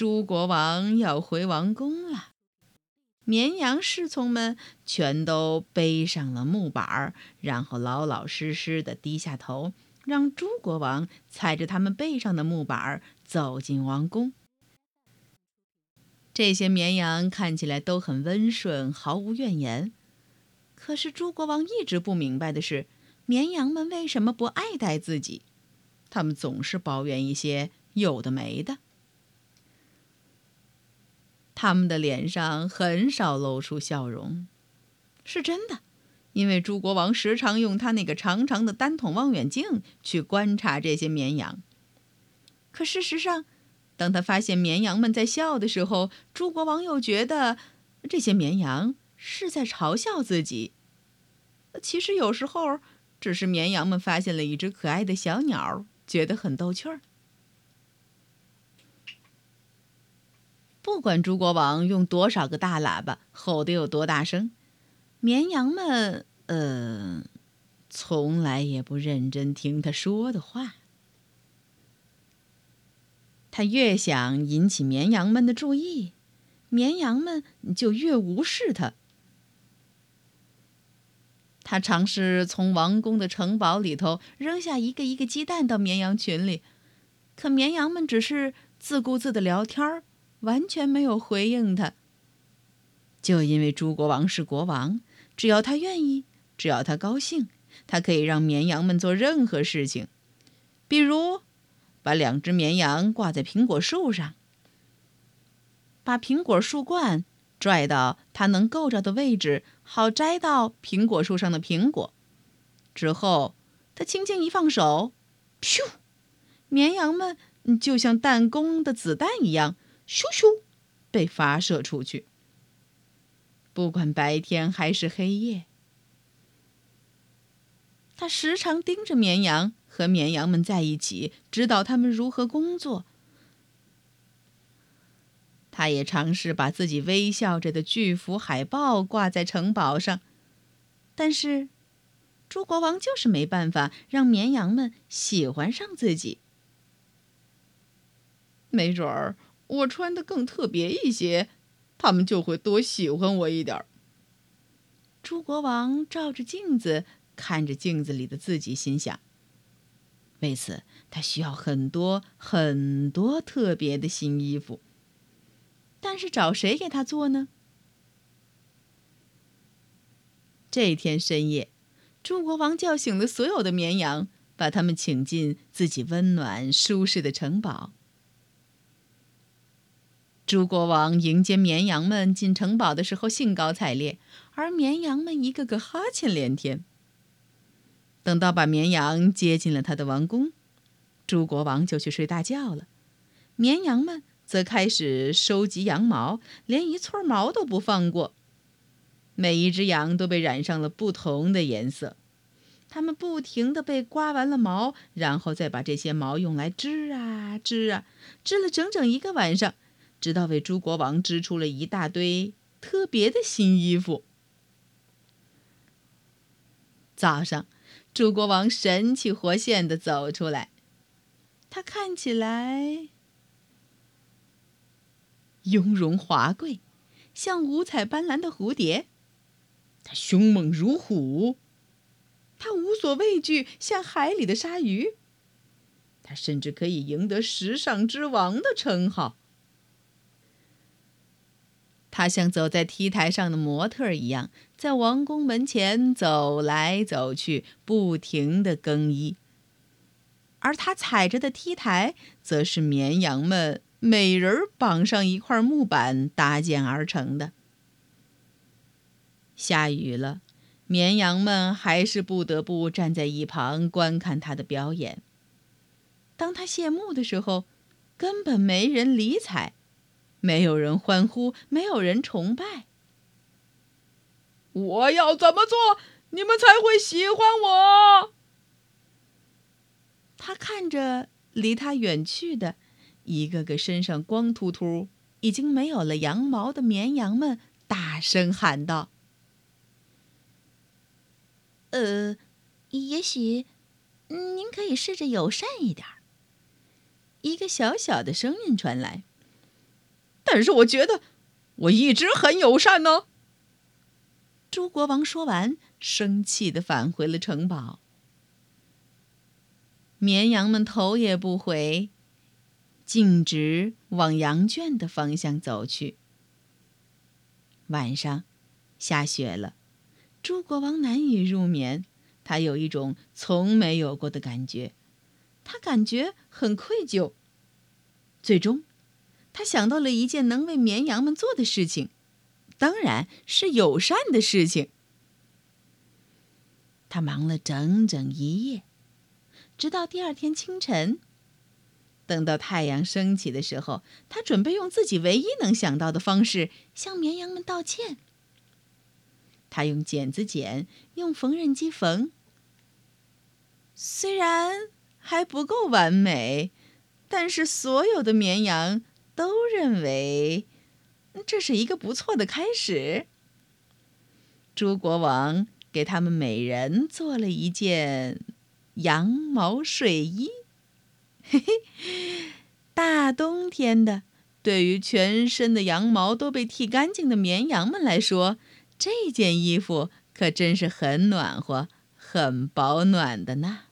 猪国王要回王宫了，绵羊侍从们全都背上了木板，然后老老实实的低下头，让猪国王踩着他们背上的木板走进王宫。这些绵羊看起来都很温顺，毫无怨言。可是猪国王一直不明白的是，绵羊们为什么不爱戴自己？他们总是抱怨一些有的没的。他们的脸上很少露出笑容，是真的，因为猪国王时常用他那个长长的单筒望远镜去观察这些绵羊。可事实上，当他发现绵羊们在笑的时候，猪国王又觉得这些绵羊是在嘲笑自己。其实有时候，只是绵羊们发现了一只可爱的小鸟，觉得很逗趣儿。不管猪国王用多少个大喇叭吼得有多大声，绵羊们，呃，从来也不认真听他说的话。他越想引起绵羊们的注意，绵羊们就越无视他。他尝试从王宫的城堡里头扔下一个一个鸡蛋到绵羊群里，可绵羊们只是自顾自的聊天儿。完全没有回应他。就因为猪国王是国王，只要他愿意，只要他高兴，他可以让绵羊们做任何事情，比如把两只绵羊挂在苹果树上，把苹果树冠拽到它能够着的位置，好摘到苹果树上的苹果。之后，他轻轻一放手，咻，绵羊们就像弹弓的子弹一样。咻咻，被发射出去。不管白天还是黑夜，他时常盯着绵羊，和绵羊们在一起，指导他们如何工作。他也尝试把自己微笑着的巨幅海报挂在城堡上，但是猪国王就是没办法让绵羊们喜欢上自己。没准儿。我穿的更特别一些，他们就会多喜欢我一点儿。猪国王照着镜子，看着镜子里的自己，心想：为此，他需要很多很多特别的新衣服。但是找谁给他做呢？这天深夜，猪国王叫醒了所有的绵羊，把他们请进自己温暖舒适的城堡。猪国王迎接绵羊们进城堡的时候兴高采烈，而绵羊们一个个哈欠连天。等到把绵羊接进了他的王宫，猪国王就去睡大觉了，绵羊们则开始收集羊毛，连一撮毛都不放过。每一只羊都被染上了不同的颜色，它们不停地被刮完了毛，然后再把这些毛用来织啊织啊，织了整整一个晚上。直到为猪国王织出了一大堆特别的新衣服。早上，猪国王神气活现的走出来，他看起来雍容华贵，像五彩斑斓的蝴蝶；他凶猛如虎，他无所畏惧，像海里的鲨鱼；他甚至可以赢得“时尚之王”的称号。他像走在 T 台上的模特一样，在王宫门前走来走去，不停地更衣。而他踩着的 T 台，则是绵羊们每人绑上一块木板搭建而成的。下雨了，绵羊们还是不得不站在一旁观看他的表演。当他谢幕的时候，根本没人理睬。没有人欢呼，没有人崇拜。我要怎么做，你们才会喜欢我？他看着离他远去的一个个身上光秃秃、已经没有了羊毛的绵羊们，大声喊道：“呃，也许您可以试着友善一点。”一个小小的声音传来。但是我觉得我一直很友善呢。猪国王说完，生气的返回了城堡。绵羊们头也不回，径直往羊圈的方向走去。晚上，下雪了，猪国王难以入眠，他有一种从没有过的感觉，他感觉很愧疚。最终。他想到了一件能为绵羊们做的事情，当然是友善的事情。他忙了整整一夜，直到第二天清晨。等到太阳升起的时候，他准备用自己唯一能想到的方式向绵羊们道歉。他用剪子剪，用缝纫机缝。虽然还不够完美，但是所有的绵羊。都认为这是一个不错的开始。猪国王给他们每人做了一件羊毛睡衣。嘿嘿，大冬天的，对于全身的羊毛都被剃干净的绵羊们来说，这件衣服可真是很暖和、很保暖的呢。